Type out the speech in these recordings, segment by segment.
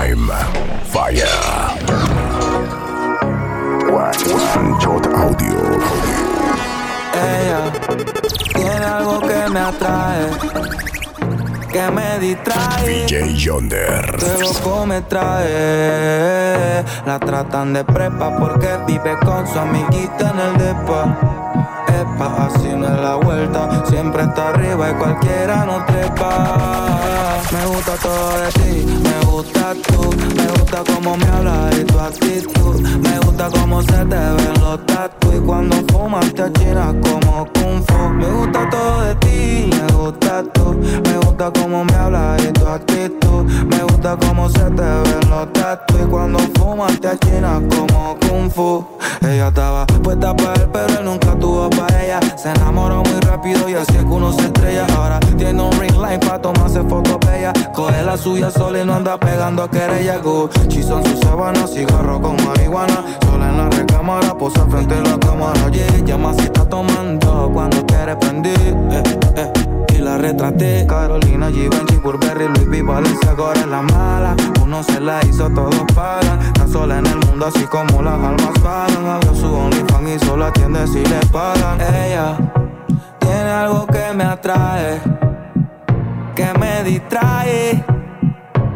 Time Fire. One Shot Audio. Ella tiene algo que me atrae, que me distrae. DJ Yonder. Que loco me trae. La tratan de prepa porque vive con su amiguita en el depa así no es la vuelta. Siempre está arriba y cualquiera no trepa. Me gusta todo de ti, me gusta tú, me gusta cómo me hablas y tu actitud. Me gusta cómo se te ven los tatu y cuando fumas te achinas como kung fu. Me gusta todo de ti, me gusta tú, me gusta cómo me hablas y tu actitud. Me gusta cómo se te ven los tatu y cuando fumas te achinas como kung fu. Ella estaba puesta para él, pero él nunca tuvo para ella. Se enamoró muy rápido y así es que uno se estrella. Ahora tiene un ring light para tomarse fotos bella. Coge la suya sola y no anda pegando a querella. Gucci son sus sábanas, cigarro con marihuana. Sola en la recámara, posa frente a la cámara. Yeah, llama si está tomando cuando quiere prender. Eh, eh la retraté. Carolina, Givenchy, Burberry, Luis V, Valencia, ahora es la mala. Uno se la hizo, todos pagan. Está sola en el mundo, así como las almas pagan. Abrió su OnlyFans y solo atiende si le pagan. Ella tiene algo que me atrae, que me distrae,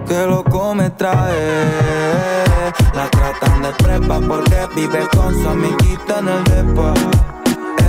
que loco me trae. La tratan de prepa porque vive con su amiguita en el depa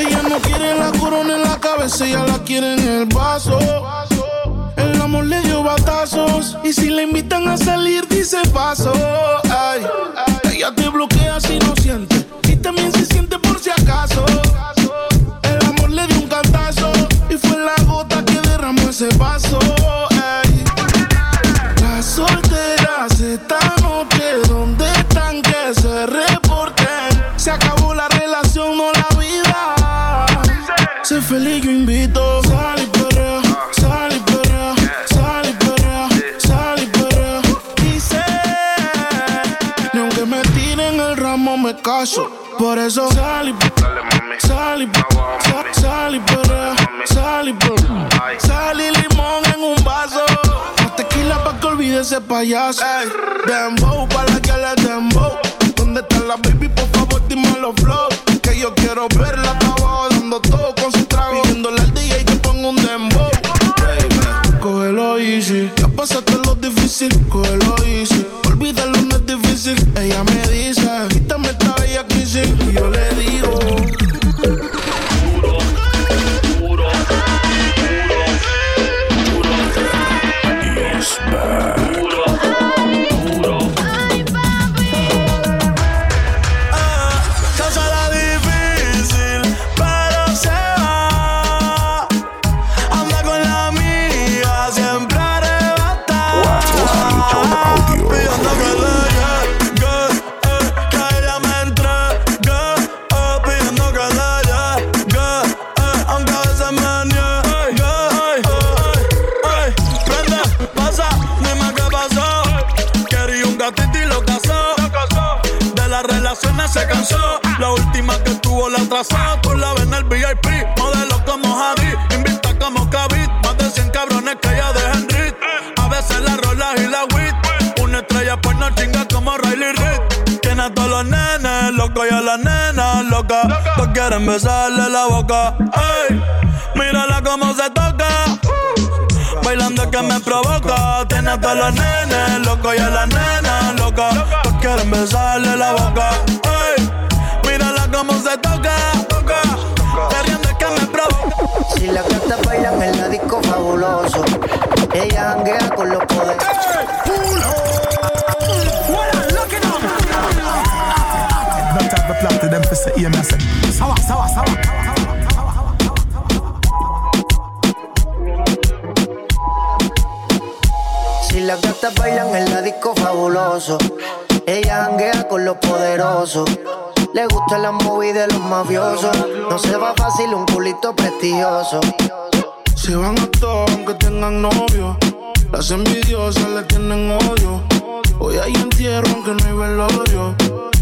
ella no quiere la corona en la cabeza, ella la quiere en el vaso. El amor le dio batazos. Y si le invitan a salir, dice paso. Ay, ella te bloquea si no siente. Y también se siente por si acaso. El amor le dio un cantazo. Y fue la gota que derramó ese vaso. Feliz, yo invito. Sal y perrea, sal y perrea, sal y perrea, sal y perrea. Dice, ni aunque me tiren el ramo me caso. Por eso sal y sal y sal y perrea, sal y Sal y limón en un vaso. Más tequila pa' que olvide ese payaso. Ey, dembow, para la que le dembow. ¿Dónde está la baby? Por favor, dime los flow. Que yo quiero verla abajo dando todo con lo difícil, cógelo Estrella pues no chinga como Riley Reid. Tiene a todos los nenes loco y a las nenas loca. Todos quieren besarle la boca. Ey, mírala cómo se toca. Bailando que me provoca. Tiene a todos los nenes loco y a las nenas loca. Todos quieren besarle la boca cómo se toca, toca. Queriendo que me provoca. Si la gata bailan en la disco fabuloso, ella janguea con los poderes. Si las gatas bailan en la disco fabuloso Ella janguea con los poderosos. Le gusta la movie de los mafiosos. No se va fácil un culito prestigioso. Se van a todos aunque tengan novio. Las envidiosas le tienen odio. Hoy hay entierro aunque no hay velorio.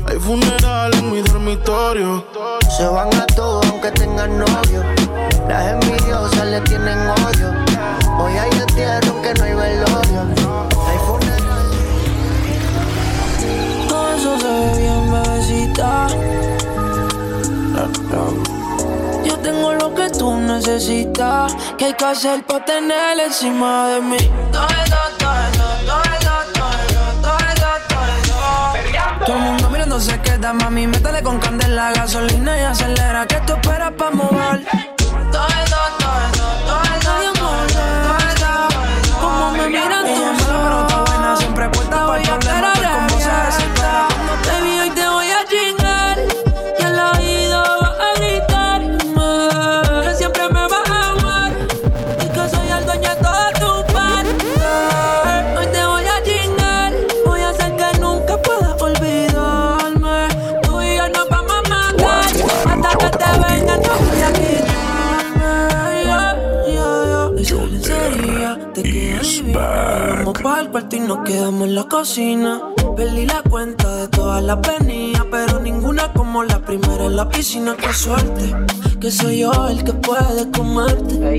Hay funeral en mi dormitorio. Se van a todos aunque tengan novio. Las envidiosas le tienen odio. Hoy hay entierro aunque no hay velorio. Hay funeral. Todo eso se ve bien, bebecita. Yo tengo lo que tú necesitas. Que hay que hacer para tener encima de mí. Todo eso, todo eso, todo eso, todo Todo el mundo mirando se queda, mami. Métale con candela, gasolina y acelera. Que tú esperas para mover? Nos quedamos en la cocina. Perdí la cuenta de todas las venidas, pero ninguna como la primera en la piscina. Qué suerte, que soy yo el que puede comerte.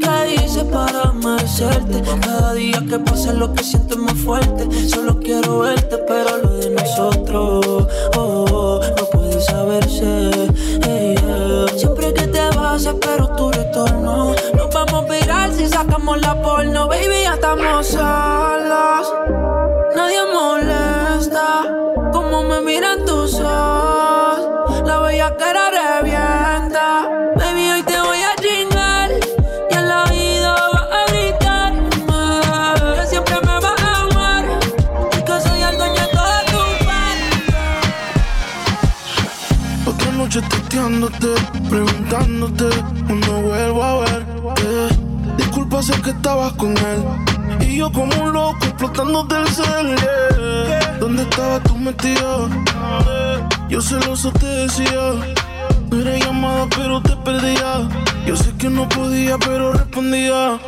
¿Qué hice para merecerte? Cada día que pasa lo que siento es más fuerte. Solo quiero verte, pero lo de nosotros oh, oh, no puede saberse. Yeah. Siempre que vas espero tu retorno. Nos vamos a virar si sacamos la porno, baby, ya estamos solos. Nadie molesta como me miran tus ojos. La bella cara preguntándote cuando vuelvo a verte. Disculpa, sé que estabas con él. Y yo como un loco explotando del cel. ¿Dónde estabas tú metido? Yo celoso te decía. No era llamada, pero te perdía. Yo sé que no podía, pero respondía.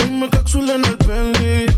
Hoy me cápsula en el Bentley.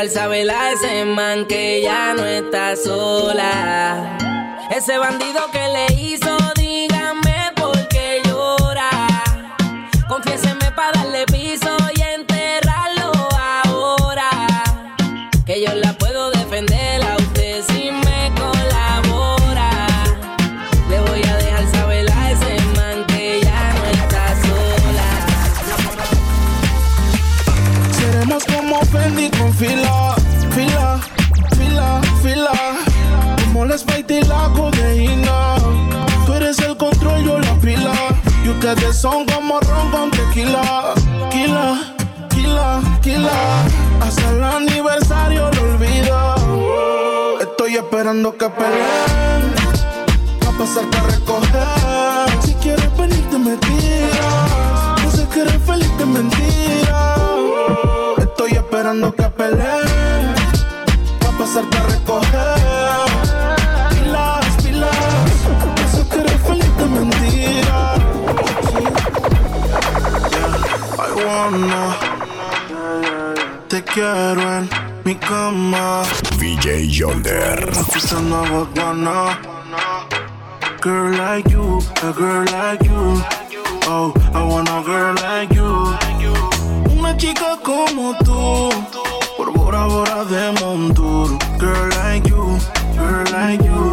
Le voy a dejar saber a ese man que ya no está sola. Ese bandido que le hizo, ustedes son como ron con tequila. Kila, kila, kila. Hasta el aniversario lo olvido. Estoy esperando que peleen. Va a pasar para recoger. Si quieres venir, te me tiras. No sé que eres feliz de mentira. Estoy esperando que peleen. Va a pasar para recoger. Wanna. Te quiero en mi cama. VJ Yonder. Girl like you, a girl like you. Oh, I want a girl like you. Una chica como tú, por Bora Bora de Monturo. Girl like you, girl like you.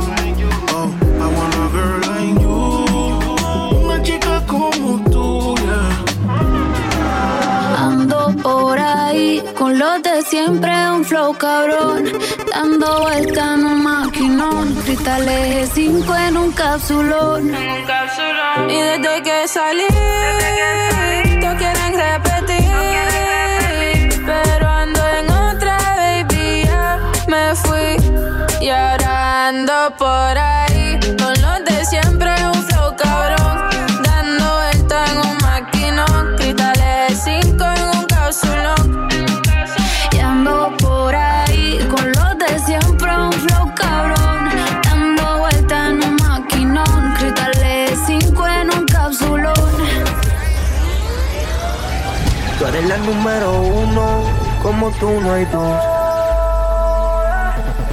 Oh, I want a girl like you. Con los de siempre, un flow cabrón. Dando vuelta en un maquinón. Cristales 5 en un capsulón. Y desde que salí, todos quieren repetir. Pero ando en otra, baby, ya me fui. Y ahora ando por ahí número uno, como tú no hay dos.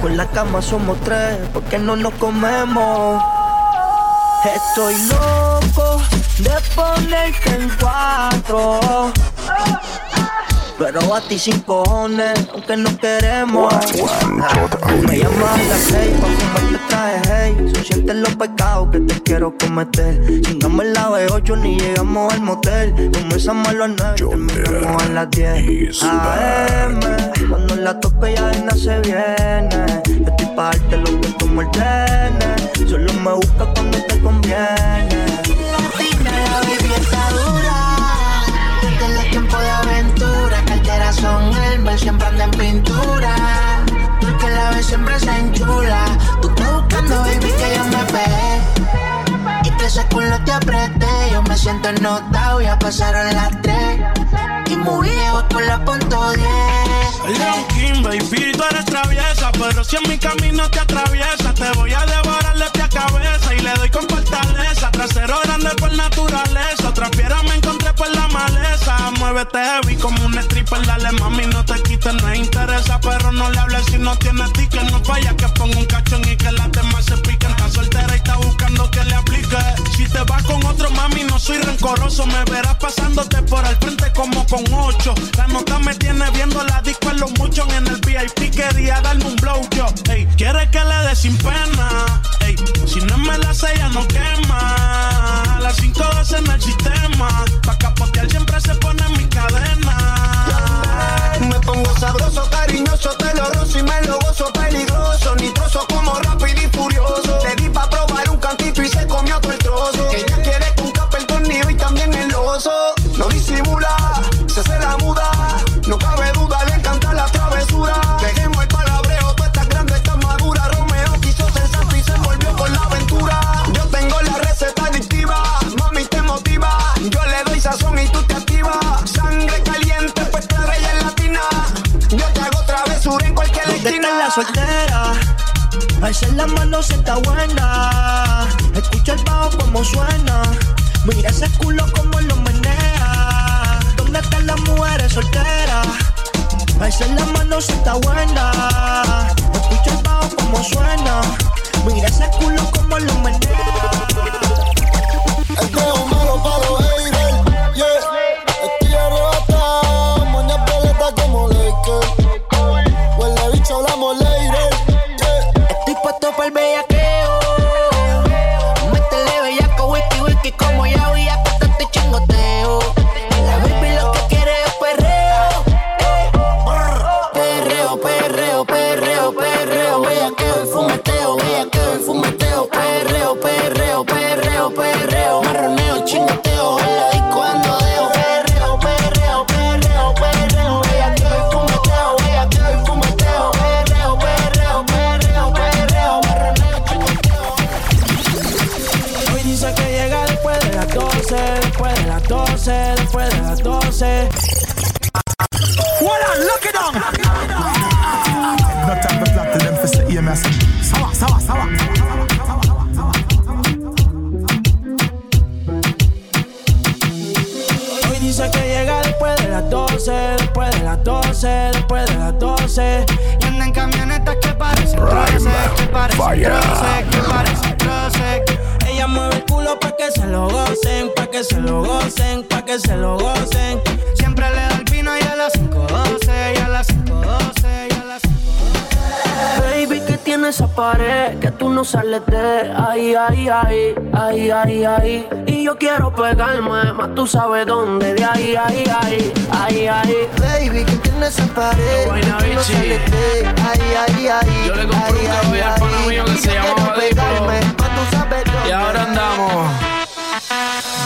Con la cama somos tres, porque no nos comemos. Estoy loco de ponerte en cuatro. Pero a ti sin cojones, aunque no queremos. Ah, Me llamas a las seis pa' fumarte traje, hey. Si sientes los pecados que te quiero cometer. Chingamos en la B8 ni llegamos al motel. Comenzamos a las nueve, terminamos a las 10 AM. Cuando la toque ya de se viene. Yo estoy pa' darte lo que tú me ordenes. Solo me busca cuando te conviene. La baby son Elmer, siempre anda en pintura. Porque la vez siempre se enchula. Tú estás buscando, baby, que yo me pegue. Y que ese culo te apreté. Yo me siento ennotado, ya pasaron las tres. Y muy viejo con la punto 10. Leon King, baby, tú eres traviesa, pero si en mi camino te atraviesa, te voy a devorar y le doy con fortaleza. Trasero grande por naturaleza, otra fiera me encontré por la maleza. Muévete heavy como un stripper, dale mami, no te quites, no interesa, pero no le hables si no tienes ticket, no falla que ponga un cachón y que las demás se piquen. Soltera y está buscando que le aplique. Si te vas con otro mami, no soy rencoroso, me verás pasándote por el frente como con ocho. La nota me tiene viendo la disco en los muchos en el VIP, quería darme un blow yo. Ey, quiere que le dé sin pena. Ey, si no me la sella no quema. A las 5 veces en el sistema. Pa' capotear siempre se está buena. Escucha el bajo como suena. Mira ese culo como lo menea. ¿Dónde están las mujeres solteras? Alza la mano si está buena. parece. Ella mueve el culo pa' que se lo gocen, pa' que se lo gocen, pa' que se lo gocen. Siempre le da el vino y a las 512, y a las 512, y a las 512. Baby, que tiene esa pared que tú no sales de ahí, ahí, ahí, ahí, ahí, ahí. Y yo quiero pegarme, más tú sabes dónde, de ahí, ahí, ahí, ahí, ahí. Baby, esa pared, no ahí, ahí, ahí. Yo le compré un caballo al pana mío que se llamaba Diplo. Y ahora andamos.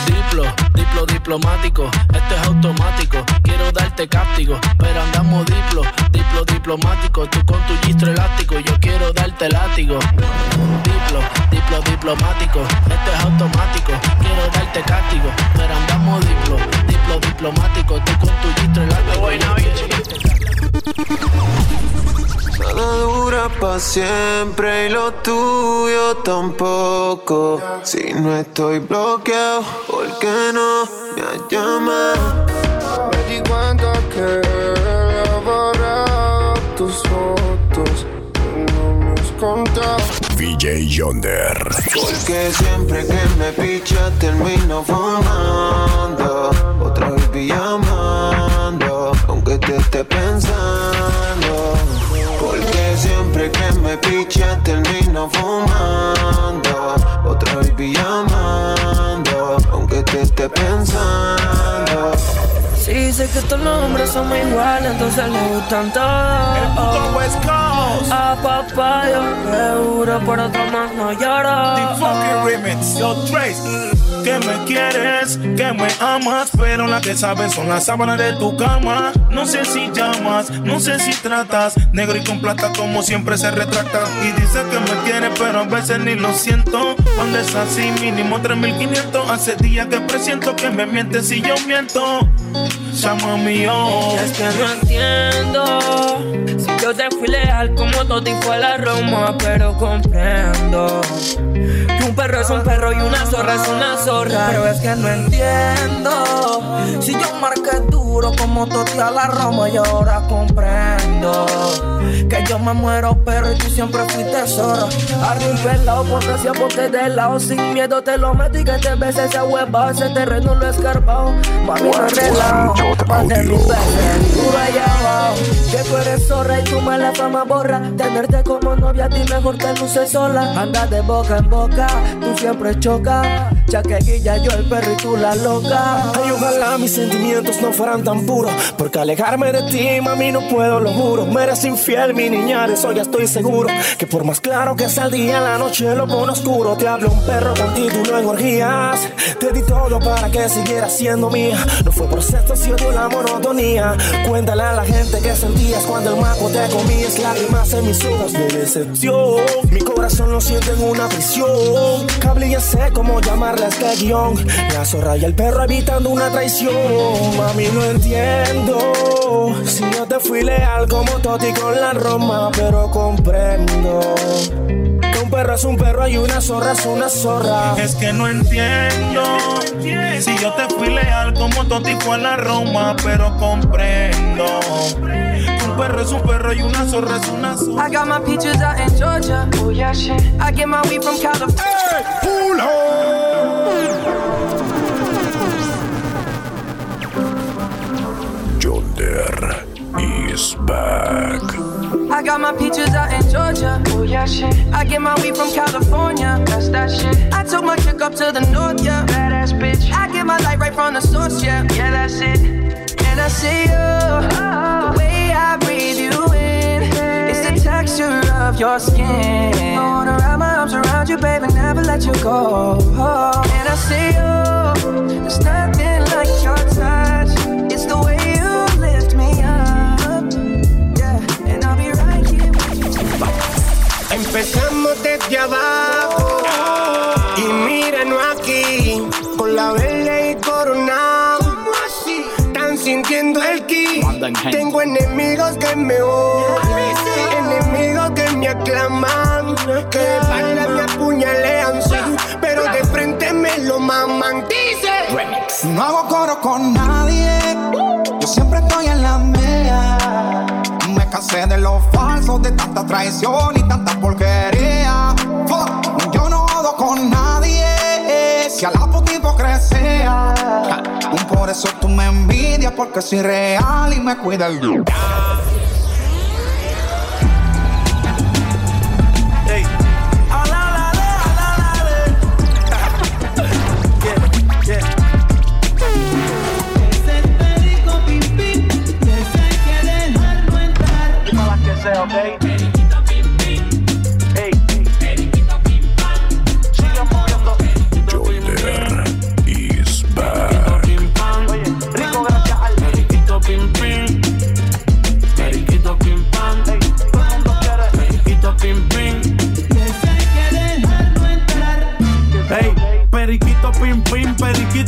Diplo, diplo diplomático, esto es automático. Quiero darte castigo, pero andamos diplo, diplo diplomático. Tú con tu gistro elástico, yo quiero darte látigo. Diplo, diplo diplomático, esto es automático. Quiero darte castigo, pero andamos diplo, diplo diplomático. Tú con tu gistro elástico. Nada dura para siempre y lo tuyo tampoco. Si no estoy bloqueado, ¿por qué no me has llamado? Me di cuenta que he borrado tus fotos no me has contado. VJ Yonder. Porque siempre que me picha termino fumando Otra vez llamando Aunque te esté pensando Porque siempre que me picha termino fumando Otra vez llamando Aunque te esté pensando Sí, sé que todos los hombres somos iguales, entonces le gustan todos. El puto West Coast. A papá yo seguro, por otro más no lloro. The yo Trace. Que me quieres, que me amas, pero la que sabes son las sábanas de tu cama. No sé si llamas, no sé si tratas, negro y con plata como siempre se retracta. Y dice que me quiere, pero a veces ni lo siento. Cuando es así, mínimo 3500. Hace días que presiento que me mientes si yo miento. Llama mío. Es que no entiendo yo te fui leal como Toti fue la Roma, pero comprendo que un perro es un perro y una zorra es una zorra. Pero es que no entiendo si yo marqué duro como Toti a la Roma y ahora comprendo que yo me muero, pero y tú siempre fuiste zorra. Arriba pelado, porque siempre de lado, sin miedo te lo meto y que te ves esa hueva, ese terreno lo he escarbado. Mami, no relajo, más de mil veces, duro allá abajo. Que tú eres zorra y tú me la fama borra. Tenerte como novia a ti mejor te luce sola. Anda de boca en boca, tú siempre que guilla yo el perro y tú la loca. Ay, ojalá mis sentimientos no fueran tan puros. Porque alejarme de ti, mami, no puedo, lo juro. Me eres infiel, mi niña, de eso ya estoy seguro. Que por más claro que sea el día, la noche lo pone oscuro. Te hablo un perro con título en orgías. Te di todo para que siguieras siendo mía. No fue por sexto, si odio la monotonía. Cuéntale a la gente que sentías cuando el maco te comías. Lágrimas en mis ojos de decepción. Mi corazón lo siente en una prisión. Cable ya sé cómo llamarle a este guion. La zorra y el perro evitando una traición. Mami, no entiendo. Si yo te fui leal como Toti con la Roma, pero comprendo. Que un perro es un perro y una zorra es una zorra. Es que no entiendo si yo te fui leal como Toti a la Roma, pero comprendo. Que Un perro es un perro y una zorra es una zorra. I got my peaches out in Georgia. Oh yeah, shit. I get my weed from California. Yonder is back. I got my peaches out in Georgia. Oh yeah, shit. I get my weed from California. That's that shit. I took my chick up to the north, yeah. Badass bitch. I get my light right from the source, yeah. Yeah, that's it. And I see you. Oh. The way I breathe you in. It's the texture of your skin. I wanna wrap my arms around you, baby, never let you go. And I see you. There's nothing like your touch. It's the way you lift me up. Yeah, and I'll be right here with you. Empezamos desde abajo y míranos aquí con la verde. Sintiendo el ki. Tengo enemigos que me odian, enemigos que me aclaman, que de espalda me apuñalean, sí, pero de frente me lo maman. Dice. No hago coro con nadie, yo siempre estoy en la mía. Me cansé de los falsos, de tanta traición y tanta porquería. Fuck, a la puta hipocresía. Por eso tú me envidias, porque soy real y me cuida el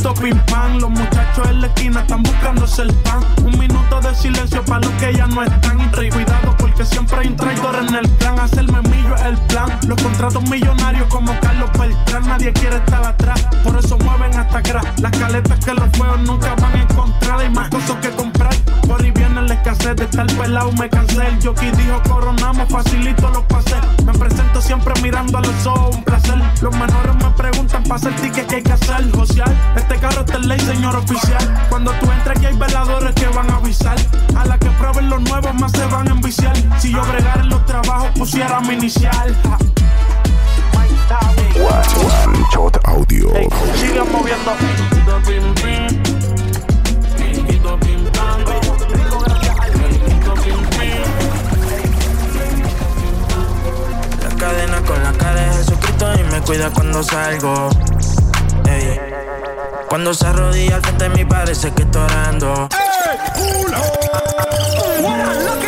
Los muchachos en la esquina están buscándose el pan. Un minuto de silencio para los que ya no están. Cuidado siempre hay un traidor en el plan. Hacerme millo es el plan. Los contratos millonarios como Carlos Beltrán. Nadie quiere estar atrás. Por eso mueven hasta atrás. Las caletas que los fuegos nunca van a encontrar. Hay más cosas que comprar. Por ahí viene la escasez de estar pelado. Me cansé. El jockey dijo coronamos. Facilito los pases. Me presento siempre mirando a los ojos. Un placer. Los menores me preguntan para hacer ticket que hay que hacer. Social. Este carro está en ley, señor oficial. Cuando tú entres aquí hay veladores que van a avisar. A la que prueben los nuevos más se van a enviciar. Si yo bregara en los trabajos pusiera mi inicial. One Shot Audio. Sigan moviendo. La cadena con la cara de Jesucristo y me cuida cuando salgo. Ey. Cuando se arrodilla al frente de mí parece que estoy orando. No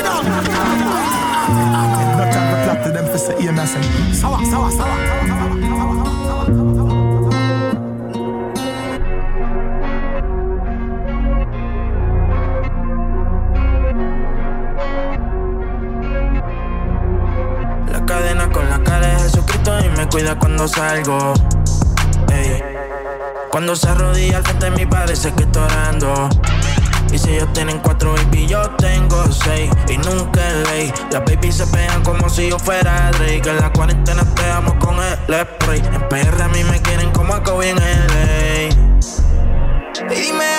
them for say. La cadena con la cara de Jesucristo y me cuida cuando salgo. Cuando se arrodilla al frente de mí parece que estoy orando. Y si ellos tienen cuatro baby, yo tengo seis. Y nunca es ley. Las baby se pegan como si yo fuera Drake. En la cuarentena pegamos con el spray. En PR a mí me quieren como a Kobe en LA. Y dime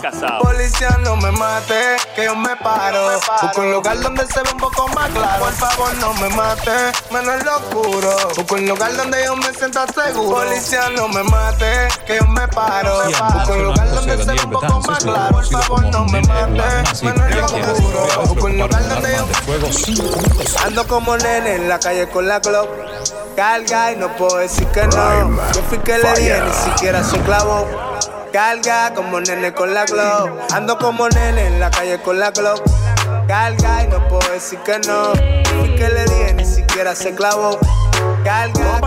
casado. Policía no me mate, que yo me paro. Busco un lugar donde se ve un poco más claro. Por favor no me mate, menos en lo oscuro. Busco un lugar donde yo me sienta seguro. Policía no me mate, que yo me paro. Busco un lugar donde se ve un poco más claro. Por favor no me mate, menos en lo oscuro. Busco un lugar donde yo me Ando como nene en la calle con la Glock. Carga y no puedo decir que no. Yo fui que le dije, ni siquiera se clavó. Carga como nene con la glow. Ando como nene en la calle con la glow. Carga y no puedo decir que no. Fui que le dije, ni siquiera se clavó.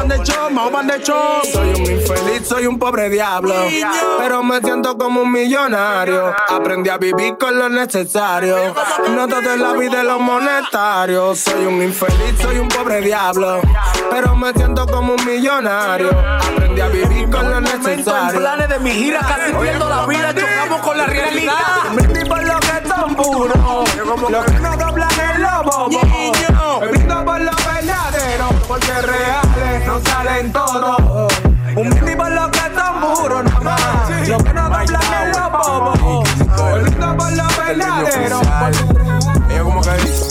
De de. Soy un infeliz, soy un pobre diablo. Pero me siento como un millonario. Aprendí a vivir con lo necesario. No todo en la vida es lo monetario. Soy un infeliz, soy un pobre diablo. Pero me siento como un millonario. Aprendí a vivir con lo necesario. planes de mi gira, casi pierdo la vida, chocamos con la realidad. Me brindo por lo que son puros. Lo que no doblan es lo Porque reales no salen todos. Un por lo que son puros nada más. Lo que no doblan es lo bobo. Me brindo por lo verdadero. Ella como que dice.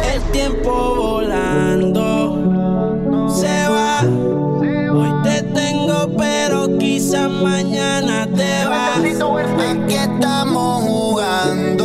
El tiempo volando se va. Hoy te tengo, pero quizás mañana te va. Aquí estamos jugando.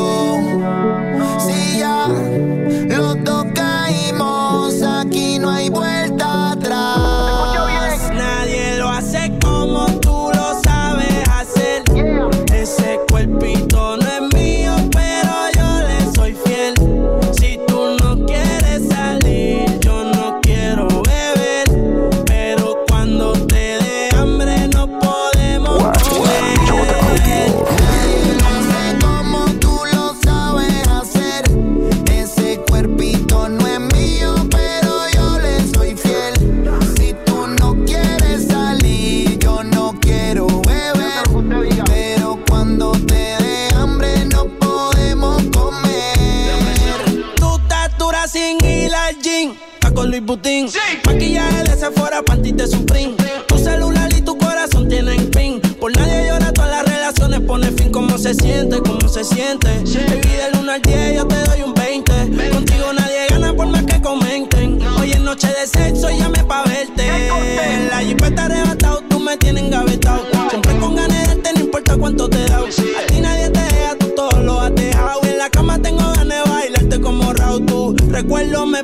Está Luis Butín. Maquillaje de Sephora, panty de Supreme. Tu celular y tu no tienen fin. Por nadie llora, todas las relaciones pone fin. ¿Cómo se siente? ¿Cómo se siente? Baby, del 1 al 10 yo te doy un 20. Contigo nadie gana por más que comenten. Hoy es noche de sexo y llame pa' verte. En la jipeta arrebatado, tú me tienes engavetado. Siempre con ganas de darte, no importa cuánto te da. A ti nadie te deja, tú todo lo has dejado. En la cama tengo ganas de bailarte como Raúl. Tu recuerdo me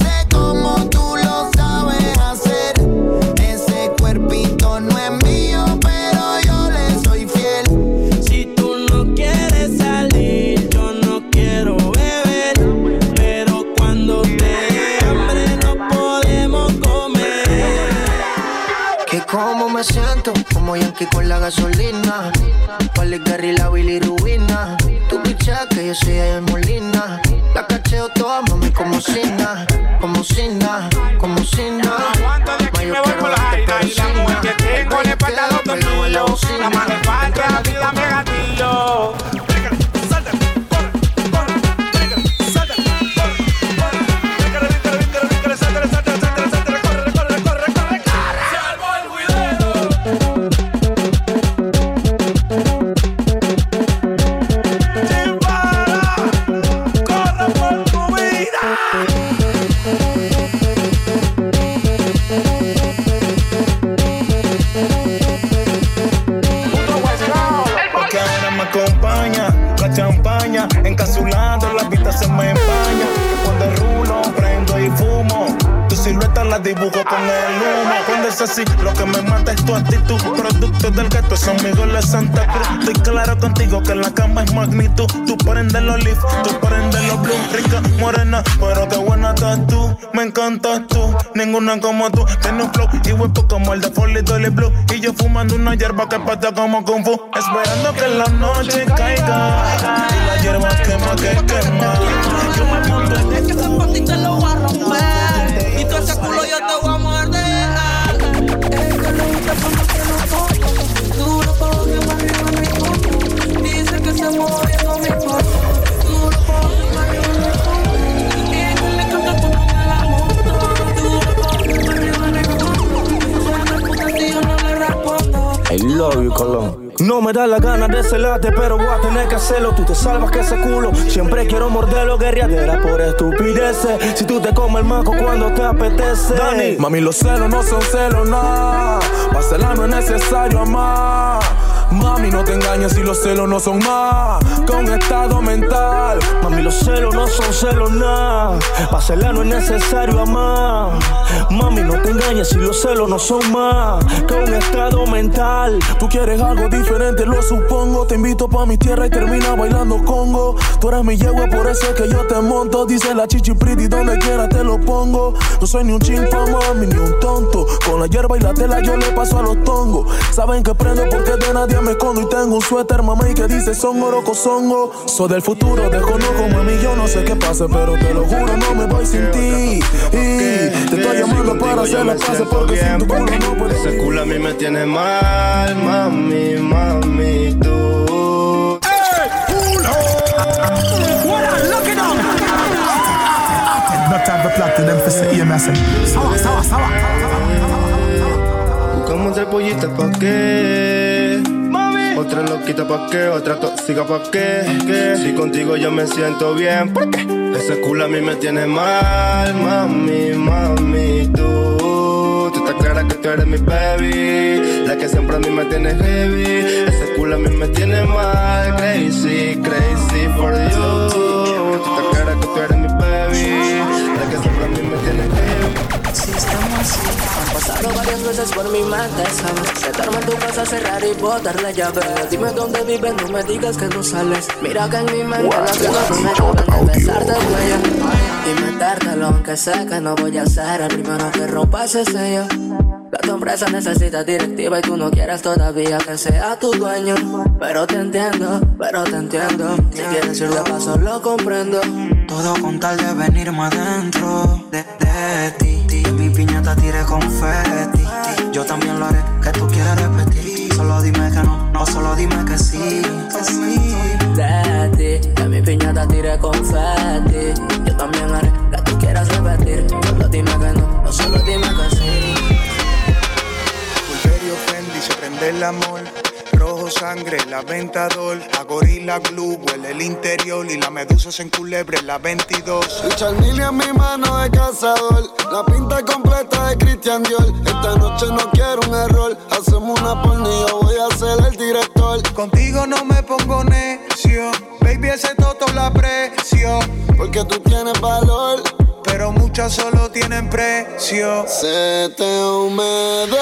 Que como me siento, como Yankee con la gasolina. Pali Gary, la bilirubina. Tu picha que yo soy de Molina. La cacheo toda, mami, como Sina. Como Sina, como Sina. Ma, yo quiero darte pero sin nada. Tengo la espalda dos tornillos, la más de falta, a ti dame gatillo. Dibujo con el humo. Cuando es así, lo que me mata es tu actitud. Producto del gato, son amigos de Santa Cruz. Estoy claro contigo que la cama es magnitud. Tú prendes los leaf, tú prendes los blue. Rica, morena, pero qué buena estás tú. Me encantas tú, ninguna como tú. Tienes un flow y huepo como el de Folly Dolly Blue. Y yo fumando una hierba que pata como Kung Fu. Esperando que la noche caiga. Y la hierba quema que quema. Yo me monto en lo love you, Colón. No me da la gana de celarte, pero voy a tener que hacerlo. Tú te salvas que ese culo. Siempre quiero morderlo, guerriadera por estupideces. Si tú te comes el maco cuando te apetece. Dani, mami, los celos no son celos, nada. Para celar no es necesario amar. Mami, no te engañes si los celos no son más que un estado mental. Mami, los celos no son celos nada. Celar no es necesario amar. Mami, no te engañes si los celos no son más que un estado mental. Tú quieres algo diferente, lo supongo. Te invito pa' mi tierra y termina bailando congo. Tú eres mi yegua, por eso es que yo te monto. Dice la chichi pretty, donde quiera te lo pongo. No soy ni un chinfa, mami, ni un tonto. Con la hierba y la tela yo le paso a los tongos. Saben que prendo porque de nadie me escondo. Y tengo un suéter, mamá, y que dice son oroco, songo. Soy del futuro, desconozco, mami, yo no sé qué pase, pero te lo juro, no me voy sin ti. Y te estoy llamando para hacer la paz porque sin tu culo no puedo. Ese culo a mí me tiene mal, mami, mami, tú. No time for plot to them for say EMS. Sawa, sawa, sawa. Buscamos otra pollita pa' qué. Otra loquita pa' qué, otra tóxica pa' qué. ¿Qué? Si contigo yo me siento bien, ¿por qué? Ese culo a mí me tiene mal, mami, mami, tú. Tú estás clara que tú eres mi baby, la que siempre a mí me tiene heavy. Ese culo a mí me tiene mal, crazy, crazy for you. Tú estás clara que tú eres mi baby, la que siempre a mí me tiene heavy. Si estamos así, han pasado varias veces por mi mente, ¿sabes? Sentarme en tu casa, cerrar y botar la llave. Dime dónde vives, no me digas que no sales. Mira que en mi mente las cosas no me acaban de besarte el cuello. Y metértelo, aunque sé que no voy a ser el primero que rompa ese sello. La sombra empresa necesita directiva y tú no quieres todavía que sea tu dueño. Pero te entiendo, pero te entiendo. Si quieres ir de paso, lo comprendo. Todo con tal de venirme adentro de, de ti. Que mi piñata tire confeti. Yo también lo haré, que tú quieras repetir. Solo dime que no, no, solo dime que sí, que sí. De ti, que mi piñata tire confeti. Yo también haré que tú quieras repetir. Solo dime que no, no solo dime que sí. Pulverio Fendi se prende el amor. Sangre, la ventador. A gorila glue, huele el interior. Y la medusa se enculebre, la 22. Richard Mille en mi mano de cazador. La pinta completa de Christian Dior. Esta noche no quiero un error. Hacemos una yo voy a ser el director. Contigo no me pongo necio. Baby, ese toto la aprecio. Porque tú tienes valor. Pero muchas solo tienen precio. Se te humedeció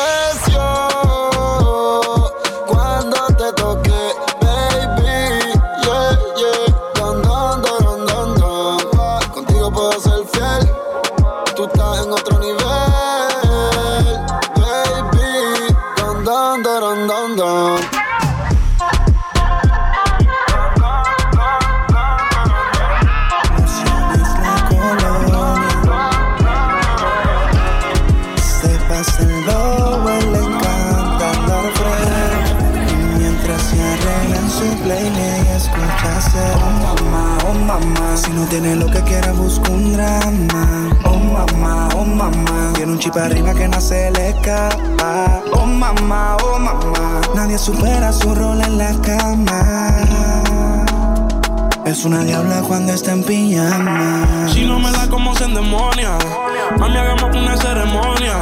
tiene lo que quiera busca un drama. Oh mamá, oh mamá. Tiene un chip arriba que no se le escapa. Oh mamá, oh mamá. Nadie supera su rol en la cama. Es una diabla cuando está en pijama. Si no me da como se endemonia, mami, hagamos una ceremonia.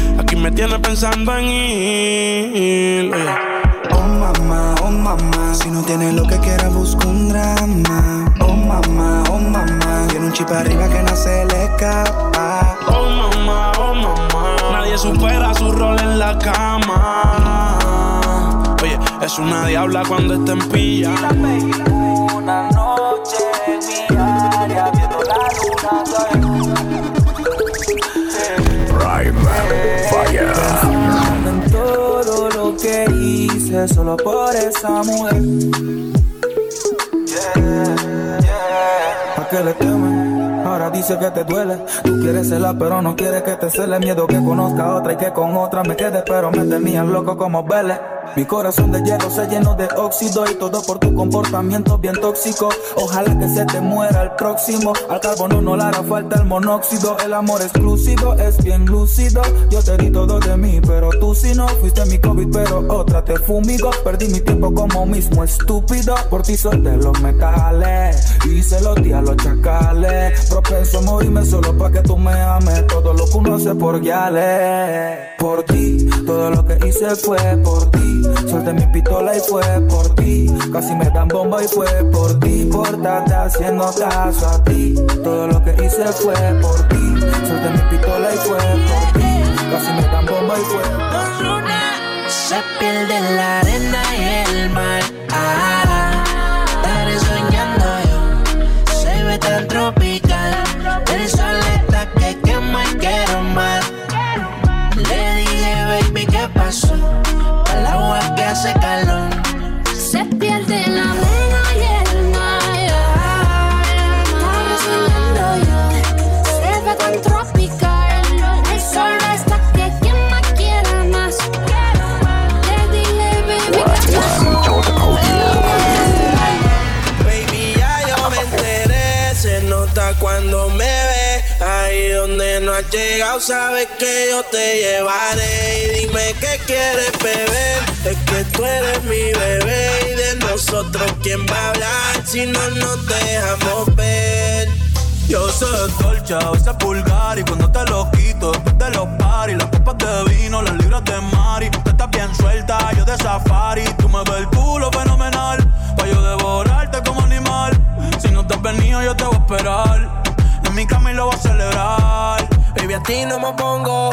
Aquí me tienes pensando en ir. Oye. Oh mamá, oh mamá, si no tiene lo que quiera busca un drama. Oh mamá, oh mamá, tiene un chip arriba que no se le escapa. Oh mamá, oh mamá, nadie supera su rol en la cama. Oye, es una diabla cuando está en pilla. Una noche área viendo la Fire. Hice solo por esa mujer. Yeah. ¿Pa' qué le temen? Ahora dice que te duele. Tú quieres celar, pero no quieres que te cele. Miedo que conozca a otra y que con otra me quede. Pero me tenían loco como Vélez. Mi corazón de hierro se llenó de óxido y todo por tu comportamiento bien tóxico. Ojalá que se te muera el próximo. Al carbono no le hará falta el monóxido. El amor exclusivo es bien lúcido. Yo te di todo de mí, pero tú si no fuiste mi COVID, pero otra te fumigó. Perdí mi tiempo como mismo estúpido. Por ti solté los metales y se los di a los chacales. Propenso a morirme solo para que tú me ames. Todo lo que uno hace por guiales. Por ti, todo lo que hice fue por ti. Solté mi pistola y fue por ti. Casi me dan bomba y fue por ti. Por haciendo caso a ti. Todo lo que hice fue por ti. Solté mi pistola y fue por ti. Casi me dan bomba y fue por ti. Se pierde la arena y el mar. Ah, estaré soñando yo. Se ve tan tropical. El sol hace calor. Se pierde la arena y el mar. Yo. Se ve tan tropical. El sol está que quema, quiere más. Le dije, baby, ¿qué pasó? Baby, ya yo me enteré. Se nota cuando me ve. Ahí donde no has llegado, sabes que yo te llevaré. Y dime qué quieres beber. Es que tú eres mi bebé. Y de nosotros, ¿quién va a hablar si no nos dejamos ver? Yo soy dolce, a veces vulgar y cuando te lo quito después de los paris, las copas de vino, las libras de Mari. Tú estás bien suelta, yo de safari. Tú me ves el culo fenomenal. Pa' yo devorarte como animal. Si no te has venido, yo te voy a esperar. En mi cama y lo voy a celebrar. Baby, a ti no me pongo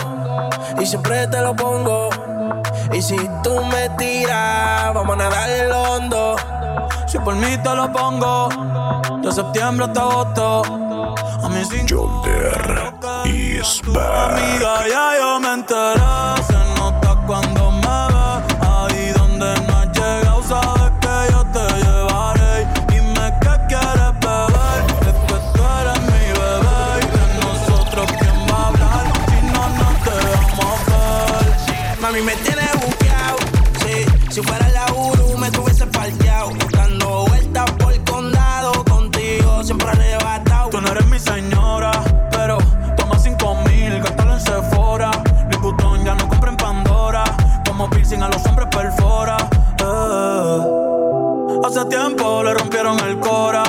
y siempre te lo pongo. Y si tú me tiras, vamos a nadar el hondo. Si por mí te lo pongo, de septiembre hasta agosto. A mí sin Yonder is back. Amiga, ya yo me enteré. Se nota cuando hombres perfora. Eh. Hace tiempo le rompieron el cora.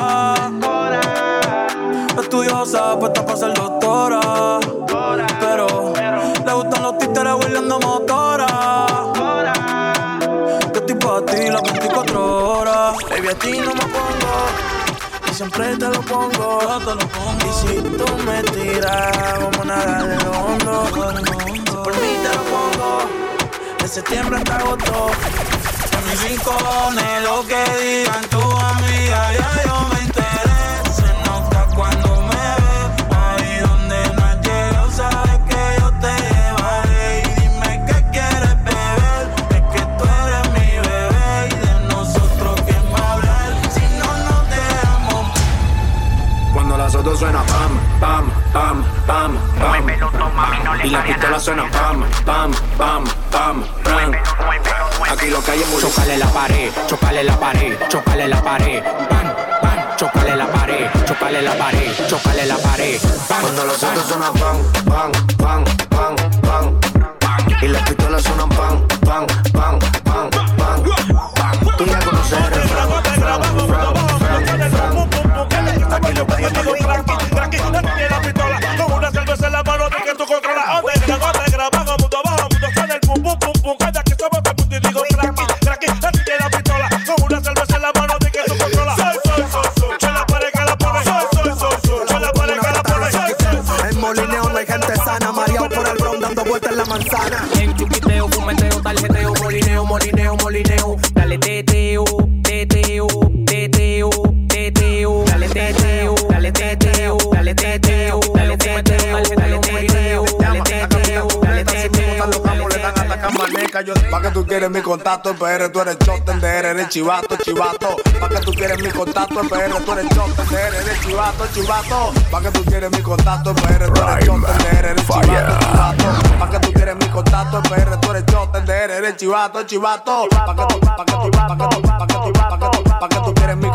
Estudiosa, puesta para ser doctora. Pero le gustan los títeres huirleando motora. Yo estoy pa' ti las 24 horas. Baby, a ti no me pongo y siempre te lo pongo. Y si tú me tiras, vamos a nadar de hondo. Si por mí te lo pongo, septiembre hasta agosto. A mis rincones, lo que digan tu amiga, ya yo me enteré. Se nota cuando me ves, ahí donde no has llegado, sabes que yo te llevaré. Y dime qué quieres beber, es que tú eres mi bebé. Y de nosotros, ¿quién va a hablar? Si no nos dejamos Cuando las otras suena pam, pam, pam, pam, pam. Y la pistola suena pam, pam, pam, pam, pam. Aquí lo que hay es. Chocale la pared, chocale la pared, chocale la pared. Bam, bam, chocale la pared, chocale la pared, chocale la pared. Bam, Cuando los bam. otros suenan pam, pam, pam, pam, pam. Y las pistolas suenan pam, pam, pam, pam, pam. Tú ya conoces el refrán, fran, fran, fran, fran. Aquí lo que hay es. Quieres mi contacto en PR, tú eres choten de R, eres chivato, chivato. Pa' que tú quieres mi contacto en PR, tú eres choten de R, eres chivato, chivato. Pa' que tú quieres mi contacto en PR, tú eres choten de R, eres chivato, chivato. Pa' que tú quieres mi contacto en PR, tú eres choten de R, eres chivato, chivato. Pa' que tú, pa' que tú, pa' que tú, pa' que tú, pa' que tú, pa' que tú quieres mi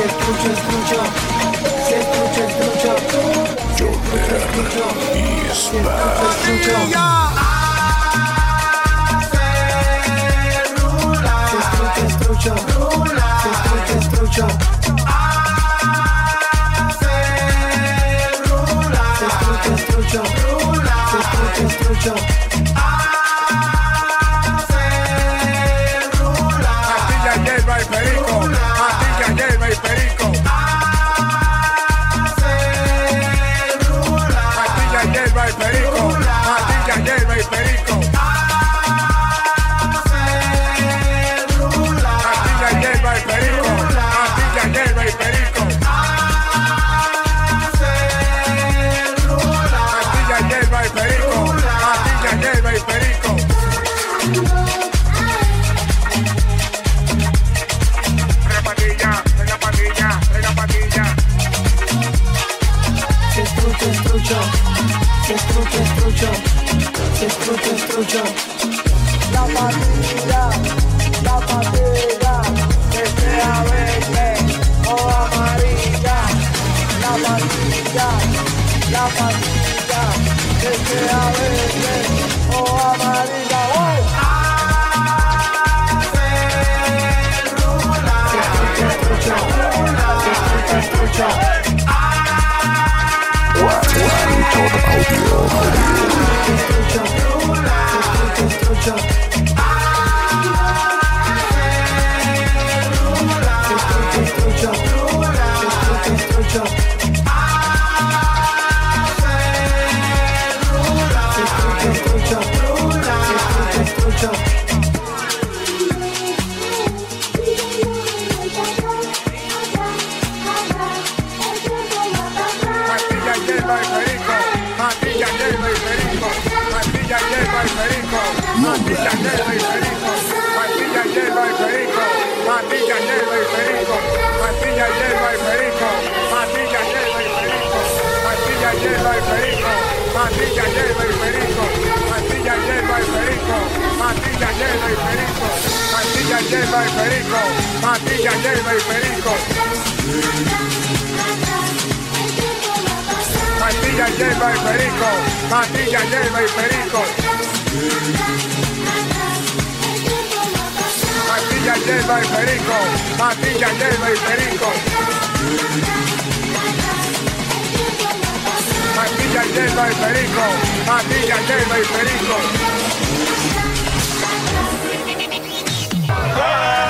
Se escucha, escucho. Se escucha, escucho. Jordan y Se escucha, escucho. Se escucha, escucho. Escucha, escucho. La patrulla, la patrulla, desea verde o amarilla. La patrulla, la patrulla, desea verde o amarilla. Escucha, escucha. One, one. never jump. Hierba y perico, pastilla hierba y perico, pastilla hierba y perico, pastilla hierba y perico, pastilla hierba y perico, pastilla hierba y perico. Pastilla hierba y perico, pastilla hierba y perico. Pastilla hierba y perico, pastilla hierba y perico. Yelva y Perico, y Perico. ¡Ah!